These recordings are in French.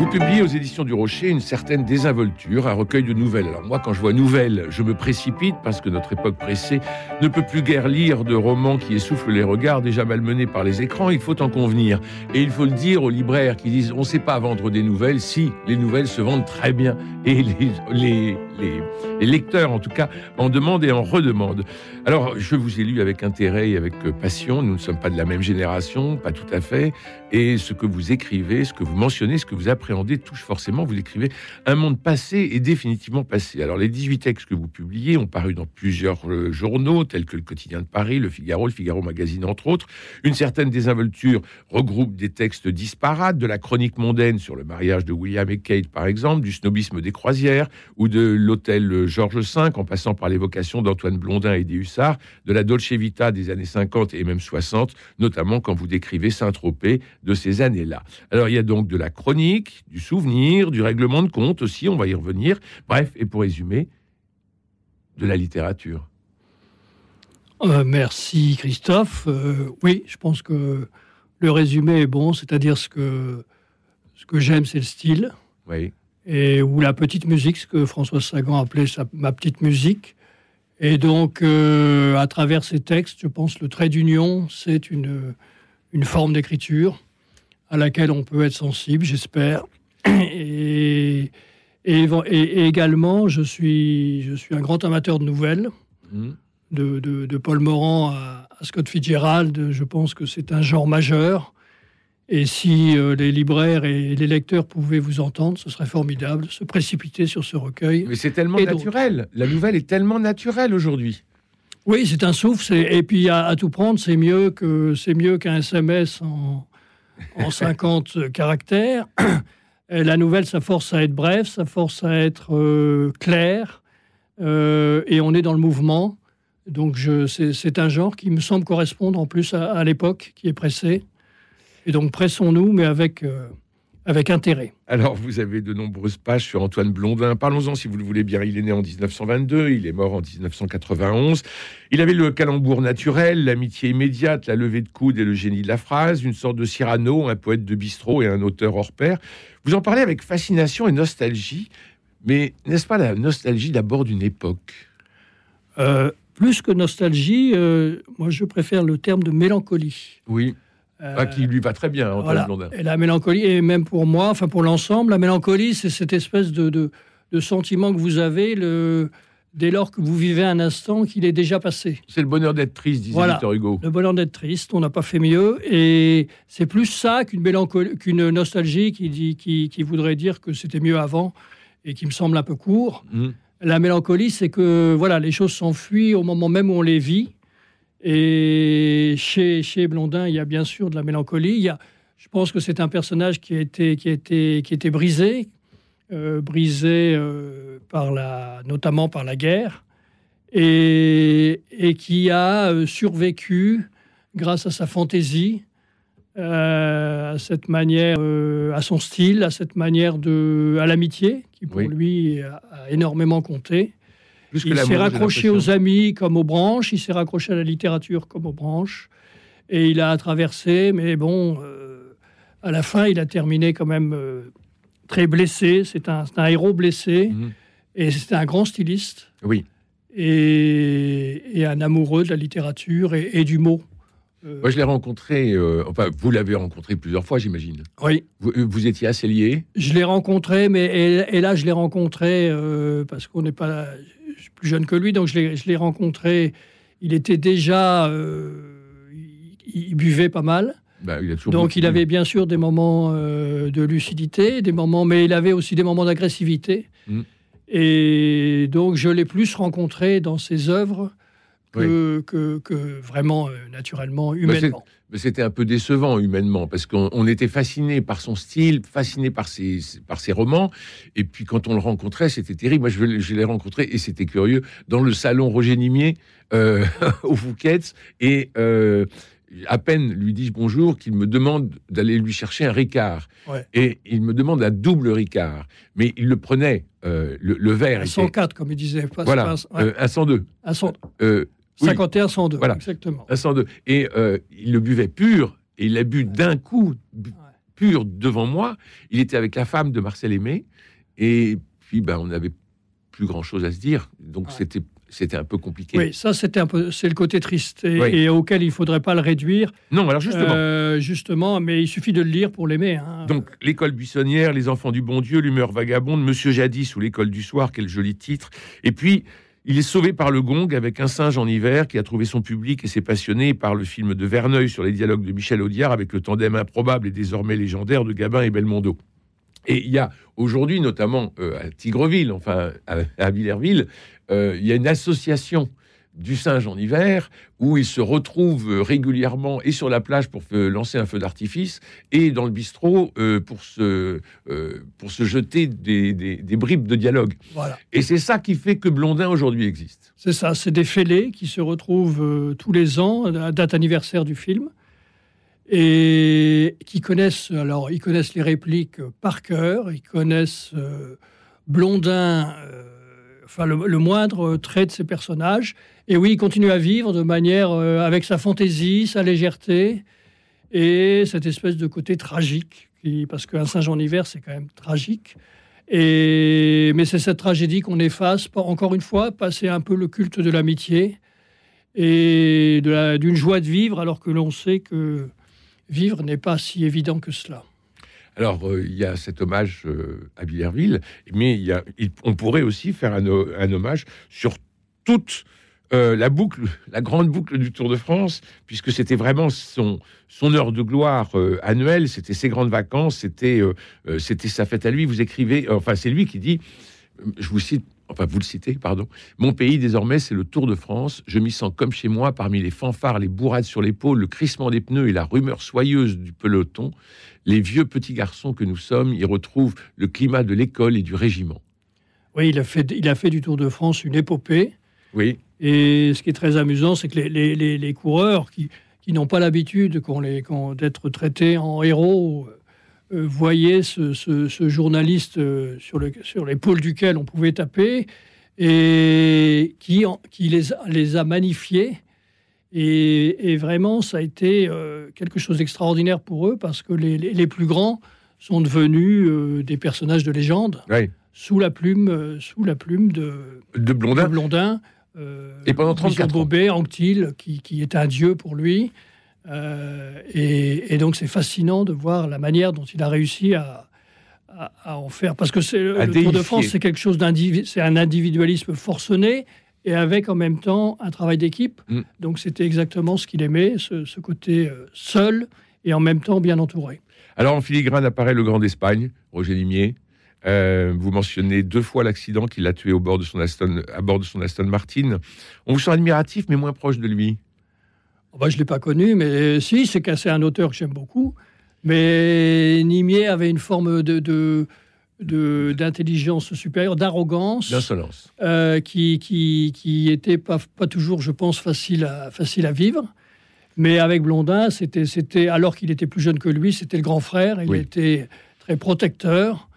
Vous publiez aux éditions du Rocher une certaine désinvolture, un recueil de nouvelles. Alors moi, quand je vois nouvelles, je me précipite parce que notre époque pressée ne peut plus guère lire de romans qui essoufflent les regards déjà malmenés par les écrans. Il faut en convenir. Et il faut le dire aux libraires qui disent on ne sait pas vendre des nouvelles si les nouvelles se vendent très bien. Et les, les, les, lecteurs, en tout cas, en demandent et en redemandent. Alors, je vous ai lu avec intérêt et avec passion. Nous ne sommes pas de la même génération, pas tout à fait. Et ce que vous écrivez, ce que vous mentionnez, ce que vous appréhendez touche forcément, vous écrivez, un monde passé et définitivement passé. Alors, les 18 textes que vous publiez ont paru dans plusieurs euh, journaux, tels que le Quotidien de Paris, le Figaro, le Figaro Magazine, entre autres. Une certaine désinvolture regroupe des textes disparates, de la chronique mondaine sur le mariage de William et Kate, par exemple, du snobisme des croisières, ou de l'hôtel Georges V, en passant par l'évocation d'Antoine Blondin et des Hussards, de la Dolce Vita des années 50 et même 60, notamment quand vous décrivez Saint-Tropez de ces années-là. Alors il y a donc de la chronique, du souvenir, du règlement de compte aussi, on va y revenir. Bref, et pour résumer, de la littérature. Euh, merci Christophe. Euh, oui, je pense que le résumé est bon, c'est-à-dire ce que, ce que j'aime, c'est le style. Oui. Et, ou la petite musique, ce que François Sagan appelait sa, ma petite musique. Et donc, euh, à travers ces textes, je pense le trait d'union, c'est une, une forme d'écriture à laquelle on peut être sensible, j'espère. Et, et, également, je suis, je suis un grand amateur de nouvelles, mmh. de, de, Paul Morand à, Scott Fitzgerald. Je pense que c'est un genre majeur. Et si euh, les libraires et les lecteurs pouvaient vous entendre, ce serait formidable, se précipiter sur ce recueil. Mais c'est tellement naturel. La nouvelle est tellement naturelle aujourd'hui. Oui, c'est un souffle. Et puis à, tout prendre, c'est mieux que c'est mieux qu'un SMS en, en 50 caractères. Et la nouvelle, ça force à être bref, ça force à être euh, clair, euh, et on est dans le mouvement. Donc c'est un genre qui me semble correspondre en plus à l'époque, qui est pressé. Et donc pressons-nous, mais avec, euh, avec intérêt. Alors, vous avez de nombreuses pages sur Antoine Blondin. Parlons-en si vous le voulez bien. Il est né en 1922, il est mort en 1991. Il avait le calembour naturel, l'amitié immédiate, la levée de coude et le génie de la phrase, une sorte de Cyrano, un poète de bistrot et un auteur hors pair. Vous en parlez avec fascination et nostalgie, mais n'est-ce pas la nostalgie d'abord d'une époque? Euh, Plus que nostalgie, euh, moi je préfère le terme de mélancolie. Oui. Ah, qui lui va très bien, Antoine Blondin. Et la mélancolie, et même pour moi, enfin pour l'ensemble, la mélancolie, c'est cette espèce de, de, sentiment que vous avez le, dès lors que vous vivez un instant qu'il est déjà passé. C'est le bonheur d'être triste, disait Victor Hugo. Le bonheur d'être triste, on n'a pas fait mieux. Et c'est plus ça qu'une mélancolie, qu'une nostalgie qui, dit, qui, qui, voudrait dire que c'était mieux avant et qui me semble un peu court. Mmh. La mélancolie, c'est que voilà, les choses s'enfuient au moment même où on les vit. Et chez, chez Blondin, il y a bien sûr de la mélancolie. Il y a, je pense que c'est un personnage qui a été, qui a été, qui était brisé, euh, brisé euh, par la, notamment par la guerre, et, et qui a euh, survécu grâce à sa fantaisie, à cette manière, à son style, à cette manière de, à l'amitié qui pour lui a, énormément compté il s'est raccroché aux amis comme aux branches, il s'est raccroché à la littérature comme aux branches, et il a traversé, mais bon, euh, à la fin, il a terminé quand même euh, très blessé. C'est un, héros blessé, mhm. et c'est un grand styliste. Oui. Et, un amoureux de la littérature et, du mot. Euh, Moi, je l'ai rencontré, enfin, vous l'avez rencontré plusieurs fois, j'imagine. Oui. Vous, étiez assez liés? Je l'ai rencontré, mais et, là, je l'ai rencontré parce qu'on n'est pas je suis plus jeune que lui, donc je l'ai rencontré. Il était déjà. Euh, il, buvait pas mal. Bah, donc il avait bien sûr des moments euh, de lucidité, des moments, mais il avait aussi des moments d'agressivité. Mm. Et donc je l'ai plus rencontré dans ses œuvres que, que, vraiment euh, naturellement, bah, humainement. C'était un peu décevant humainement parce qu'on était fasciné par son style, fasciné par ses, par ses romans. Et puis quand on le rencontrait, c'était terrible. Moi, je, je l'ai rencontré et c'était curieux dans le salon Roger Nimier euh, au Fouquet's. Et euh, à peine lui dis-je bonjour qu'il me demande d'aller lui chercher un Ricard. Et il me demande un double Ricard. Mais il le prenait, euh, le, verre. Un 104, comme il disait. Pas, voilà, un 102. Un 102. 51, 102, voilà. exactement. Un 102. Et euh, il le buvait pur, et il l'a bu d'un coup, pur devant moi. Il était avec la femme de Marcel Aimé, et puis ben, on n'avait plus grand-chose à se dire. Donc c'était c'était un peu compliqué. Oui, ça c'était un peu, c'est le côté triste et, auquel il faudrait pas le réduire. Non, alors justement. Euh, justement, mais il suffit de le lire pour l'aimer. Hein. Donc l'école buissonnière, les enfants du bon Dieu, l'humeur vagabonde, Monsieur Jadis ou l'école du soir, quel joli titre. Et puis il est sauvé par le gong avec un singe en hiver qui a trouvé son public et s'est passionné par le film de Verneuil sur les dialogues de Michel Audiard avec le tandem improbable et désormais légendaire de Gabin et Belmondo. Et il y a aujourd'hui, notamment euh, à Tigreville, enfin à, Villerville, euh, il y a une association du singe en hiver, où il se retrouve régulièrement et sur la plage pour lancer un feu d'artifice, et dans le bistrot euh, pour, se, euh, pour se jeter des, des, bribes de dialogue. Voilà. Et c'est ça qui fait que Blondin aujourd'hui existe. C'est ça, c'est des fêlés qui se retrouvent euh, tous les ans, à date anniversaire du film, et qui connaissent, alors ils connaissent les répliques par cœur, ils connaissent Blondin enfin le, moindre trait de ces personnages. Et oui, il continue à vivre de manière euh, avec sa fantaisie, sa légèreté et cette espèce de côté tragique, qui, parce qu'un singe en hiver, c'est quand même tragique. Et, mais c'est cette tragédie qu'on efface, encore une fois, passer un peu le culte de l'amitié et d'une joie de vivre, alors que l'on sait que vivre n'est pas si évident que cela. Alors, euh, il y a cet hommage euh, à Villerville, mais il y a, on pourrait aussi faire un, hommage sur toute euh, la boucle, la grande boucle du Tour de France, puisque c'était vraiment son, heure de gloire annuelle, c'était ses grandes vacances, c'était c'était sa fête à lui. Vous écrivez, enfin, c'est lui qui dit, je vous cite enfin vous le citez, pardon. Mon pays désormais, c'est le Tour de France. Je m'y sens comme chez moi, parmi les fanfares, les bourrades sur l'épaule, le crissement des pneus et la rumeur soyeuse du peloton. Les vieux petits garçons que nous sommes y retrouvent le climat de l'école et du régiment. Oui, il a fait, il a fait du Tour de France une épopée. Oui. Et ce qui est très amusant, c'est que les, les, coureurs qui, qui n'ont pas l'habitude d'être traités en héros euh, voyait ce, journaliste euh, sur, le, sur l'épaule duquel on pouvait taper et qui, qui les, les a magnifiés. Et, vraiment, ça a été euh, quelque chose d'extraordinaire pour eux parce que les, les, plus grands sont devenus des personnages de légende sous la plume, sous la plume de, de Blondin. Blondin et pendant 34 Bobet, Anctil, qui, qui est un dieu pour lui. Euh, et, donc c'est fascinant de voir la manière dont il a réussi à, en faire. Parce que c'est, le Tour de France, c'est quelque chose c'est un individualisme forcené et avec en même temps un travail d'équipe. Mm. Donc c'était exactement ce qu'il aimait, ce, côté euh, seul et en même temps bien entouré. Alors en filigrane apparaît le Grand d'Espagne, Roger Limier. Euh, vous mentionnez deux fois l'accident qu'il a tué au bord de son Aston, à bord de son Aston Martin. On vous sent admiratif, mais moins proche de lui. Oh, bah, je ne l'ai pas connu, mais si, c'est c'est un auteur que j'aime beaucoup. Mais Nimier avait une forme de, d'intelligence supérieure, d'arrogance, d'insolence, euh, qui, qui, qui était pas, pas toujours, je pense, facile à, facile à vivre. Mais avec Blondin, c'était, c'était alors qu'il était plus jeune que lui, c'était le grand frère. Il était très protecteur,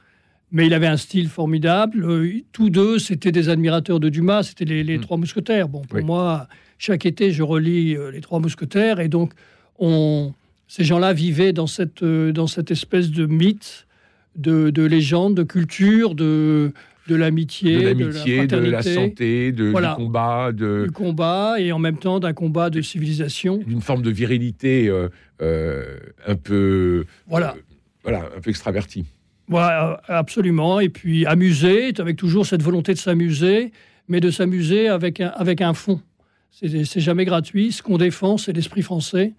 mais il avait un style formidable. Euh, tous deux, c'était des admirateurs de Dumas. C'était les, les mm. trois mousquetaires. Bon, pour moi, chaque été, je relis euh, Les Trois Mousquetaires, et donc on, ces gens-là vivaient dans cette, euh, dans cette espèce de mythe, de, de légende, de culture, de, de l'amitié, de, l'amitié, de, la santé, de, du combat, de... du combat, et en même temps d'un combat de civilisation, d'une forme de virilité euh, un peu, voilà, voilà, un peu extravertie. Voilà, absolument. Et puis amuser, avec toujours cette volonté de s'amuser, mais de s'amuser avec un, avec un fond. C'est jamais gratuit. Ce qu'on défend, c'est l'esprit français,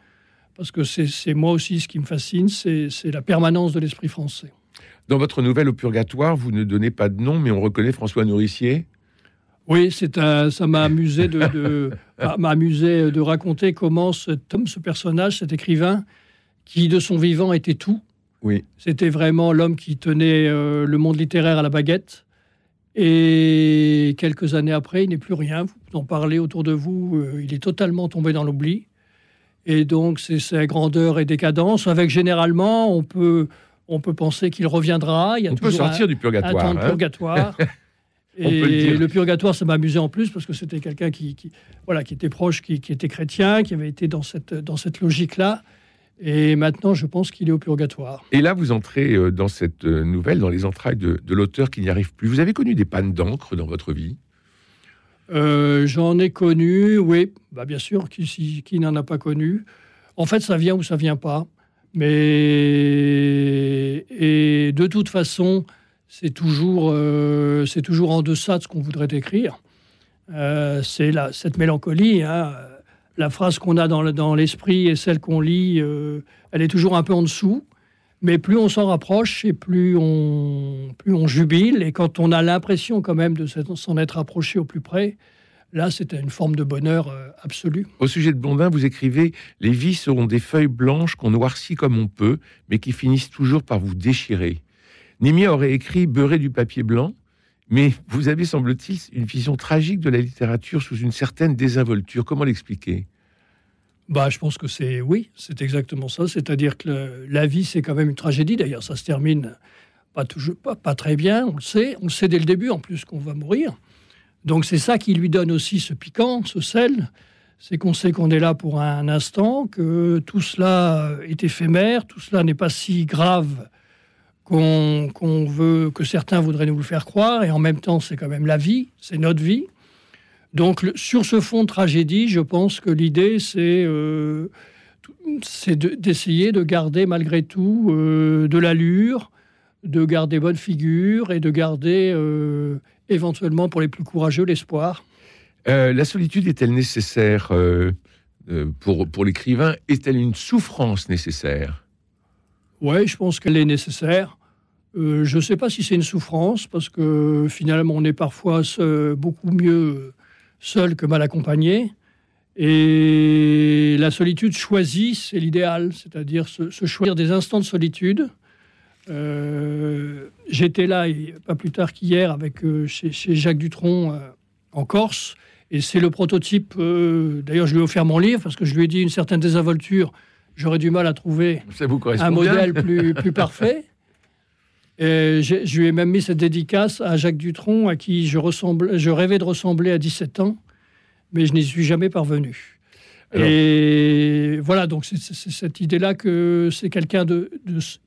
parce que c'est moi aussi ce qui me fascine, c'est la permanence de l'esprit français. Dans votre nouvelle Au Purgatoire, vous ne donnez pas de nom, mais on reconnaît François Nourricier Oui, c'est un, ça m'a amusé de, de de raconter comment cet homme, ce personnage, cet écrivain, qui de son vivant était tout. Oui. C'était vraiment l'homme qui tenait euh, le monde littéraire à la baguette. Et quelques années après, il n'est plus rien. Vous en parlez autour de vous, euh, il est totalement tombé dans l'oubli. Et donc, c'est sa grandeur et décadence, avec généralement, on peut, on peut penser qu'il reviendra. Il y a on peut sortir du purgatoire. Un de purgatoire. et le, purgatoire, ça m'a amusé en plus parce que c'était quelqu'un qui, voilà, qui était proche, qui, qui, était chrétien, qui avait été dans cette, dans cette logique-là. Et maintenant, je pense qu'il est au purgatoire. Et là, vous entrez euh, dans cette euh, nouvelle, dans les entrailles de, l'auteur qui n'y arrive plus. Vous avez connu des pannes d'encre dans votre vie? Euh, J'en ai connu, oui. Bah, bien sûr, qui, qui n'en a pas connu? En fait, ça vient ou ça vient pas. Mais et de toute façon, c'est toujours, c'est toujours en deçà de ce qu'on voudrait écrire. c'est cette mélancolie. Hein, la phrase qu'on a dans l'esprit et celle qu'on lit, euh, elle est toujours un peu en dessous. Mais plus on s'en rapproche et plus on, plus on jubile. Et quand on a l'impression quand même de s'en être approché au plus près, là, c'est une forme de bonheur euh, absolu. Au sujet de Blondin, vous écrivez Les vies seront des feuilles blanches qu'on noircit comme on peut, mais qui finissent toujours par vous déchirer. Nimi aurait écrit Beurrer du papier blanc, mais vous avez, semble-t-il, une vision tragique de la littérature sous une certaine désinvolture. Comment l'expliquer? Bah, je pense que c'est oui, c'est exactement ça. C'est-à-dire que la vie, c'est quand même une tragédie. D'ailleurs, ça se termine pas toujours, pas, pas, très bien. On le sait, on le sait dès le début en plus qu'on va mourir. Donc c'est ça qui lui donne aussi ce piquant, ce sel. C'est qu'on sait qu'on est là pour un instant, que tout cela est éphémère, tout cela n'est pas si grave qu'on veut, que certains voudraient nous le faire croire, et en même temps, c'est quand même la vie, c'est notre vie. Donc, sur ce fond de tragédie, je pense que l'idée, c'est euh, d'essayer de, garder malgré tout euh, de l'allure, de garder bonne figure et de garder euh, éventuellement pour les plus courageux l'espoir. la solitude est-elle nécessaire pour, pour l'écrivain? Est-elle une souffrance nécessaire? Oui, je pense qu'elle est nécessaire. Euh, je ne sais pas si c'est une souffrance, parce que finalement, on est parfois beaucoup mieux seul que mal accompagné. Et la solitude choisie, c'est l'idéal, c'est-à-dire se, choisir des instants de solitude. Euh, j'étais là, pas plus tard qu'hier, avec euh, chez, Jacques Dutronc en Corse, et c'est le prototype. D'ailleurs, je lui ai offert mon livre parce que je lui ai dit une certaine désinvolture j'aurais du mal à trouver un modèle plus, plus parfait. Et je lui ai même mis cette dédicace à Jacques Dutronc, à qui je, ressemble, je rêvais de ressembler à 17 ans, mais je n'y suis jamais parvenu. Et voilà, donc c'est cette idée-là que c'est quelqu'un de,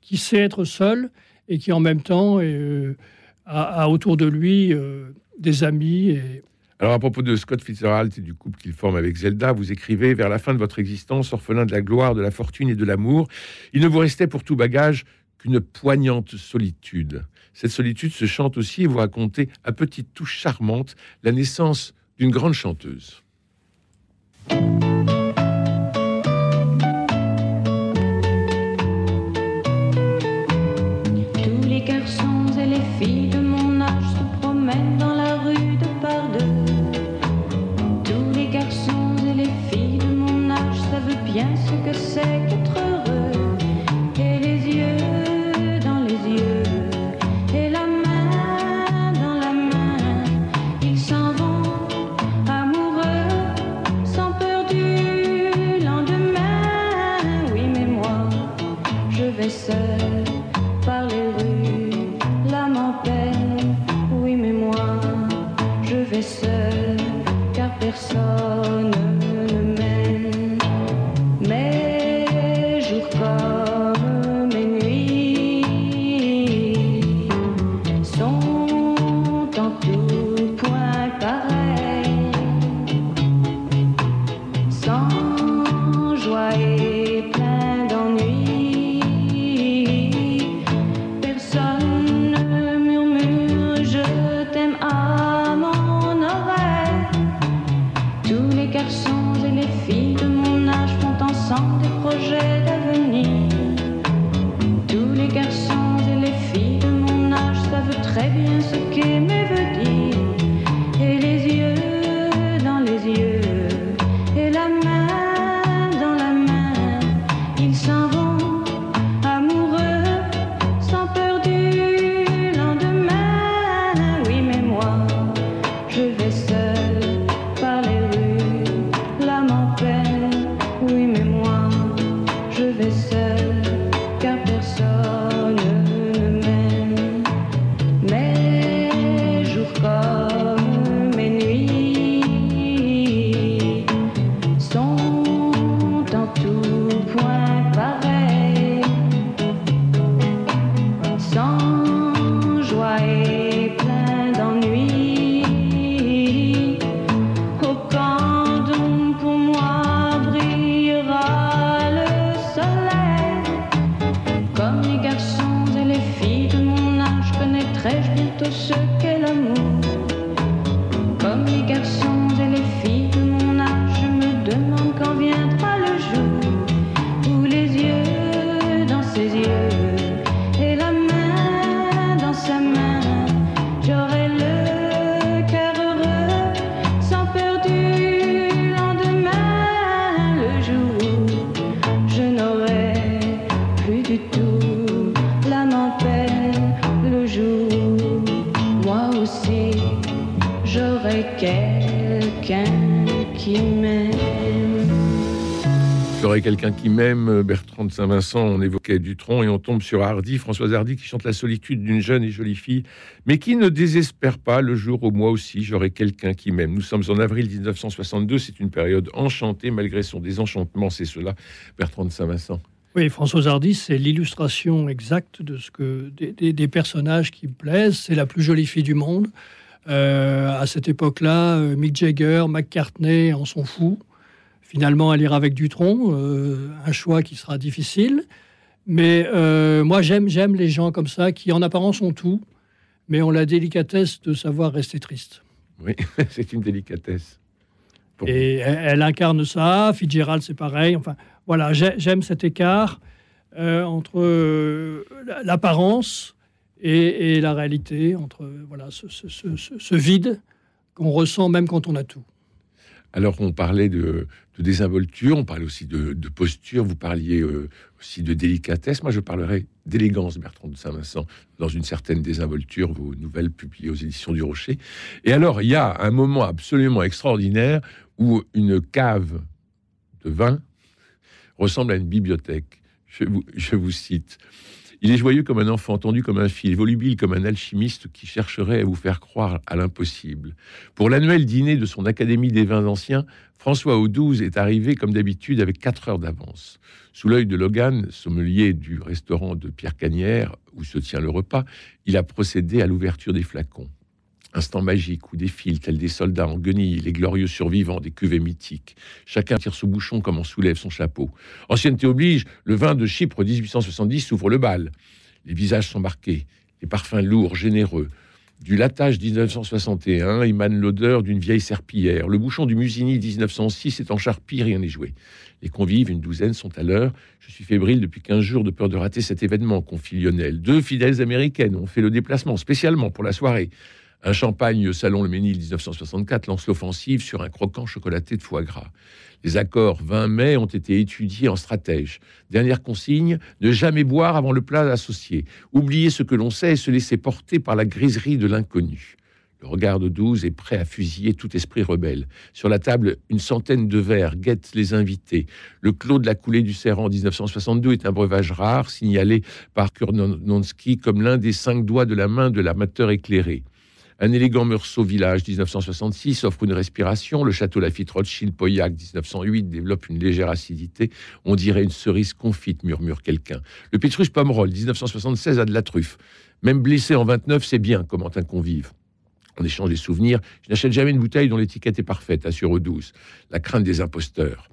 qui sait être seul et qui en même temps euh, a, autour de lui euh, des amis et, alors, à propos de Scott Fitzgerald et du couple qu'il forme avec Zelda, vous écrivez Vers la fin de votre existence, orphelin de la gloire, de la fortune et de l'amour, il ne vous restait pour tout bagage qu'une poignante solitude. Cette solitude se chante aussi et vous racontez à petite touche charmante la naissance d'une grande chanteuse. Quelqu'un qui m'aime, euh, Bertrand de Saint-Vincent, on évoquait Dutronc et on tombe sur Hardy, Françoise Hardy qui chante la solitude d'une jeune et jolie fille, mais qui ne désespère pas le jour où moi aussi j'aurai quelqu'un qui m'aime. Nous sommes en avril 1962, c'est une période enchantée malgré son désenchantement, c'est cela, Bertrand de Saint-Vincent. Oui, Françoise Hardy, c'est l'illustration exacte de ce que des, personnages qui me plaisent. C'est la plus jolie fille du monde. Euh, à cette époque-là, euh, Mick Jagger, McCartney en sont fous. Finalement, elle ira avec Dutronc, euh, un choix qui sera difficile. Mais moi, j'aime, j'aime les gens comme ça, qui en apparence ont tout, mais ont la délicatesse de savoir rester triste. Oui, c'est une délicatesse. Et elle, incarne ça. Fitzgerald, c'est pareil. Enfin, voilà, j'aime cet écart euh, entre l'apparence et, la réalité, entre voilà ce, vide qu'on ressent même quand on a tout. Alors, on parlait de, désinvolture, on parlait aussi de, posture, vous parliez euh, aussi de délicatesse. Moi, je parlerai d'élégance, Bertrand de Saint-Vincent, dans une certaine désinvolture, vos nouvelles publiées aux éditions du Rocher. Et alors, il y a un moment absolument extraordinaire où une cave de vin ressemble à une bibliothèque. je vous cite. Il est joyeux comme un enfant, tendu comme un fil, volubile comme un alchimiste qui chercherait à vous faire croire à l'impossible. Pour l'annuel dîner de son Académie des vins anciens, François Audouze est arrivé comme d'habitude avec quatre heures d'avance. Sous l'œil de Logan, sommelier du restaurant de Pierre Cagnière, où se tient le repas, il a procédé à l'ouverture des flacons. Instant magique où défilent, tels des soldats en guenilles, les glorieux survivants des cuvées mythiques. Chacun tire son bouchon comme on soulève son chapeau. Ancienneté oblige, le vin de Chypre 1870 ouvre le bal. Les visages sont marqués, les parfums lourds, généreux. Du latage 1961 émane l'odeur d'une vieille serpillière. Le bouchon du Musigny 1906 est en charpie, rien n'est joué. Les convives, une douzaine, sont à l'heure. Je suis fébrile depuis 15 jours de peur de rater cet événement, confie Lionel. Deux fidèles américaines ont fait le déplacement spécialement pour la soirée. Un champagne Salon Le Ménil 1964 lance l'offensive sur un croquant chocolaté de foie gras. Les accords 20 mai ont été étudiés en stratège. Dernière consigne, ne jamais boire avant le plat associé. Oublier ce que l'on sait et se laisser porter par la griserie de l'inconnu. Le regard de douze est prêt à fusiller tout esprit rebelle. Sur la table, une centaine de verres guettent les invités. Le clos de la coulée du Serrant 1962 est un breuvage rare, signalé par Kurnonski comme l'un des cinq doigts de la main de l'amateur éclairé. Un élégant Meursault Village 1966 offre une respiration. Le château Lafitte Rothschild Pauillac 1908 développe une légère acidité. On dirait une cerise confite, murmure quelqu'un. Le Petrus Pomerol 1976 a de la truffe. Même blessé en 29, c'est bien, commente un convive. En échange des souvenirs, je n'achète jamais une bouteille dont l'étiquette est parfaite, assure 12. La crainte des imposteurs.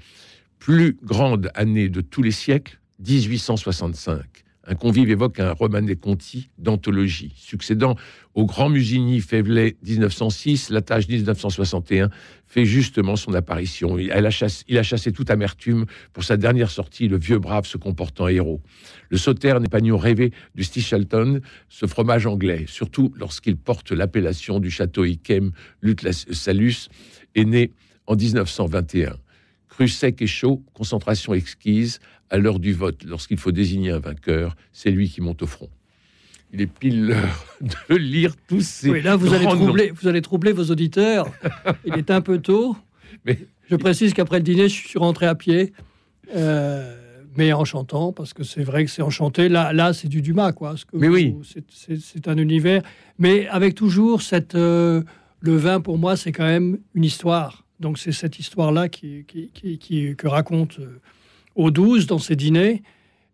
Plus grande année de tous les siècles, 1865. Un convive évoque un Romanet Conti d'anthologie. Succédant au Grand Musigny Févelet 1906, la tâche 1961 fait justement son apparition. Il a, chassé, toute amertume pour sa dernière sortie, le vieux brave se comportant héros. Le sauterne épagnon rêvé du Stichelton, ce fromage anglais, surtout lorsqu'il porte l'appellation du château Ikem Salus, est né en 1921. Cru sec et chaud, concentration exquise, à l'heure du vote, lorsqu'il faut désigner un vainqueur, c'est lui qui monte au front. Il est pile l'heure de lire tous ces. Oui, là, vous allez, troubler, vous allez troubler vos auditeurs. Il est un peu tôt. Mais... Je précise qu'après le dîner, je suis rentré à pied, euh, mais en chantant, parce que c'est vrai que c'est enchanté. Là, là c'est du Dumas, quoi. mais oui. C'est un univers. Mais avec toujours cette. Euh, le vin, pour moi, c'est quand même une histoire. Donc, c'est cette histoire-là qui, qui, qui, que raconte. Euh, au 12 dans ces dîners.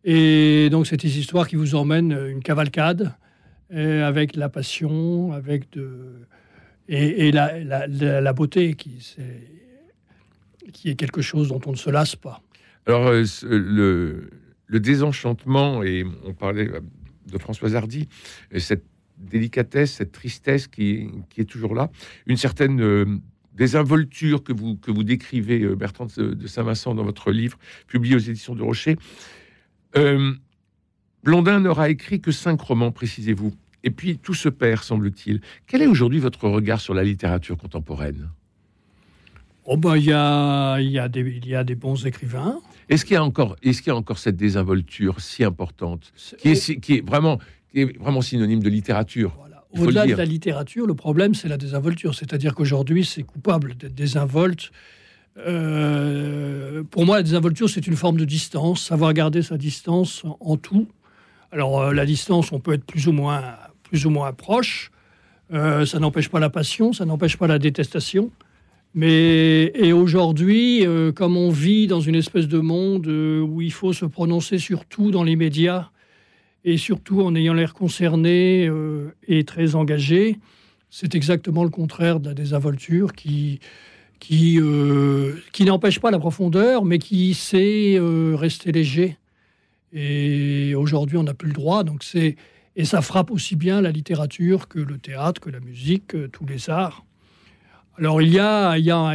Et donc, c'est une histoire qui vous emmène une cavalcade avec la passion, avec de, et, la, la, beauté qui, est, qui est quelque chose dont on ne se lasse pas. Alors, euh, le, le, désenchantement, et on parlait de Françoise Hardy, cette délicatesse, cette tristesse qui, qui est toujours là, une certaine euh, désinvolture que vous, que vous décrivez, Bertrand de Saint-Vincent, dans votre livre, publié aux éditions de Rocher. Blondin n'aura écrit que cinq romans, précisez-vous. Et puis tout se perd, semble-t-il. Quel est aujourd'hui votre regard sur la littérature contemporaine? Oh ben, il y a, y, a des, y a des bons écrivains. Est-ce qu'il y a encore, est-ce qu'il y a encore cette désinvolture si importante, qui est, qui est vraiment, qui est vraiment synonyme de littérature? Au-delà de la littérature, le problème c'est la désinvolture, c'est-à-dire qu'aujourd'hui c'est coupable d'être désinvolte. Euh, pour moi, la désinvolture c'est une forme de distance, savoir garder sa distance en tout. Alors euh, la distance, on peut être plus ou moins, plus ou moins proche. Euh, ça n'empêche pas la passion, ça n'empêche pas la détestation. Mais et aujourd'hui, comme on vit dans une espèce de monde où il faut se prononcer sur tout dans les médias et surtout en ayant l'air concerné euh, et très engagé, c'est exactement le contraire de la désinvolture qui qui qui n'empêche pas la profondeur, mais qui sait rester léger. Et aujourd'hui, on n'a plus le droit, donc et ça frappe aussi bien la littérature que le théâtre, que la musique, tous les arts. Alors il y a, il y a,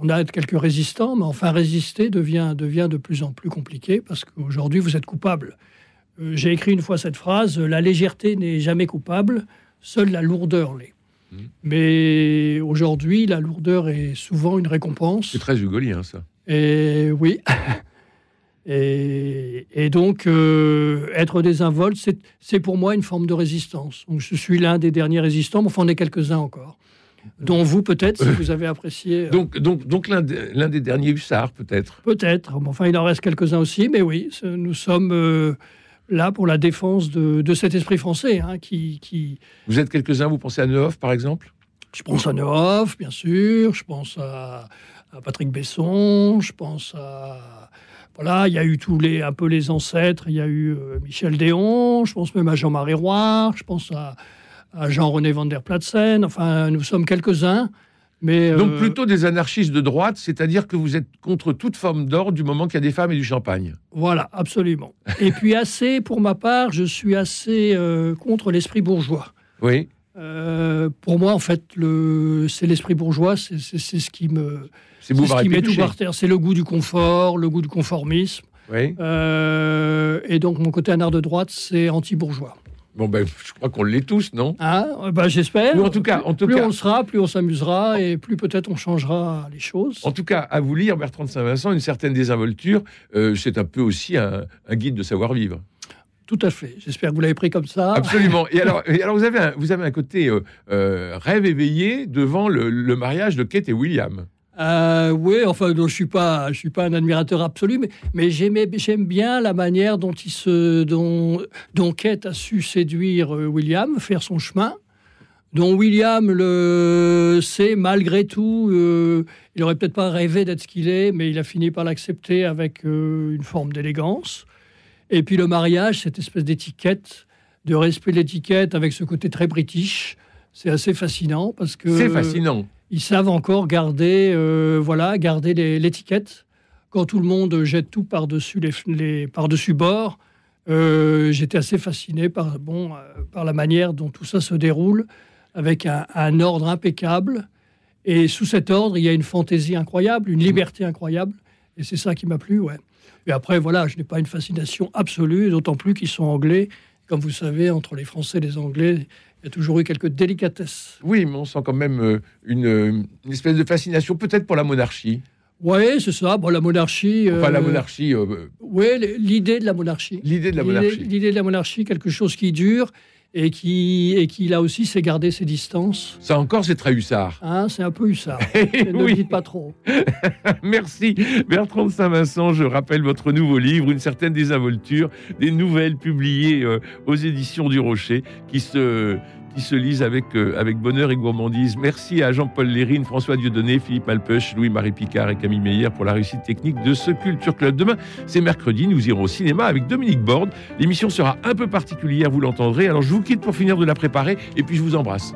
on a quelques résistants, mais enfin résister devient, devient de plus en plus compliqué parce qu'aujourd'hui vous êtes coupable. Euh, j'ai écrit une fois cette phrase la légèreté n'est jamais coupable, seule la lourdeur l'est. Mmh. Mais aujourd'hui, la lourdeur est souvent une récompense. C'est très hugolien, ça. Et oui. et, donc, euh, être désinvolte, c'est pour moi une forme de résistance. Donc, je suis l'un des derniers résistants, mais enfin, on est quelques-uns encore dont vous peut-être, si vous avez apprécié. Euh, donc, donc, donc l'un des derniers hussards, peut-être. Peut-être. Enfin, il en reste quelques-uns aussi, mais oui, nous sommes euh, là pour la défense de, cet esprit français, hein, qui, qui, Vous êtes quelques-uns. Vous pensez à Neuf, par exemple? Je pense à Neuf, bien sûr. Je pense à, Patrick Besson. Je pense à voilà, il y a eu tous les un peu les ancêtres. Il y a eu euh, Michel Déon. Je pense même à Jean-Marie Roy. Je pense à à Jean-René van der Platsen. Enfin, nous sommes quelques-uns. Mais Donc euh, plutôt des anarchistes de droite, c'est-à-dire que vous êtes contre toute forme d'ordre du moment qu'il y a des femmes et du champagne. Voilà, absolument. et puis assez, pour ma part, je suis assez euh, contre l'esprit bourgeois. Oui. Euh, pour moi, en fait, le, c'est l'esprit bourgeois, c'est, ce qui me, c'est ce qui met tout par terre. C'est le goût du confort, le goût du conformisme. Oui. et donc mon côté anard de droite, c'est anti-bourgeois. Bon, ben, je crois qu'on l'est tous, non? Ah, ben, j'espère. en tout cas, en tout plus cas... on sera, plus on s'amusera, et plus peut-être on changera les choses. En tout cas, à vous lire, Bertrand de Saint-Vincent, une certaine désinvolture, euh, c'est un peu aussi un, guide de savoir-vivre. Tout à fait. J'espère que vous l'avez pris comme ça. Absolument. Et alors, et alors vous, avez un, vous avez un côté euh, euh, rêve éveillé devant le, le mariage de Kate et William. Euh, oui, enfin, je suis pas, suis pas un admirateur absolu, mais, j'aime bien la manière dont il se, dont, Kate a su séduire euh, William, faire son chemin, dont William le sait malgré tout. Euh, il aurait peut-être pas rêvé d'être ce qu'il est, mais il a fini par l'accepter avec une forme d'élégance. Et puis le mariage, cette espèce d'étiquette, de respect de l'étiquette, avec ce côté très british, c'est assez fascinant parce que c'est fascinant ils savent encore garder, euh, voilà, garder l'étiquette. Quand tout le monde jette tout par-dessus les, par-dessus bord, euh, j'étais assez fasciné par, bon, euh, par la manière dont tout ça se déroule, avec un, ordre impeccable. Et sous cet ordre, il y a une fantaisie incroyable, une liberté incroyable. Et c'est ça qui m'a plu, ouais. Et après, voilà, je n'ai pas une fascination absolue, d'autant plus qu'ils sont anglais. Comme vous savez, entre les Français et les Anglais, il y a toujours eu quelques délicatesses. Oui, mais on sent quand même euh, une, espèce de fascination, peut-être pour la monarchie. Oui, c'est ça. Bon, la monarchie. Enfin, la euh, monarchie. Euh, oui, l'idée de la monarchie. L'idée de la monarchie. L'idée de la monarchie, quelque chose qui dure et qui, et qui là aussi sait garder ses distances. Ça encore, c'est très hussard. Hein, c'est un peu hussard. ne oui. dites pas trop. Merci. Bertrand de Saint-Vincent, je rappelle votre nouveau livre, Une certaine désinvolture, des nouvelles publiées aux éditions du Rocher, qui se qui se lisent avec, euh, avec bonheur et gourmandise. Merci à Jean-Paul Lérine, François Dieudonné, Philippe Malpeuch, Louis-Marie Picard et Camille Meyer pour la réussite technique de ce Culture Club. Demain, c'est mercredi, nous irons au cinéma avec Dominique Borde. L'émission sera un peu particulière, vous l'entendrez. Alors je vous quitte pour finir de la préparer et puis je vous embrasse.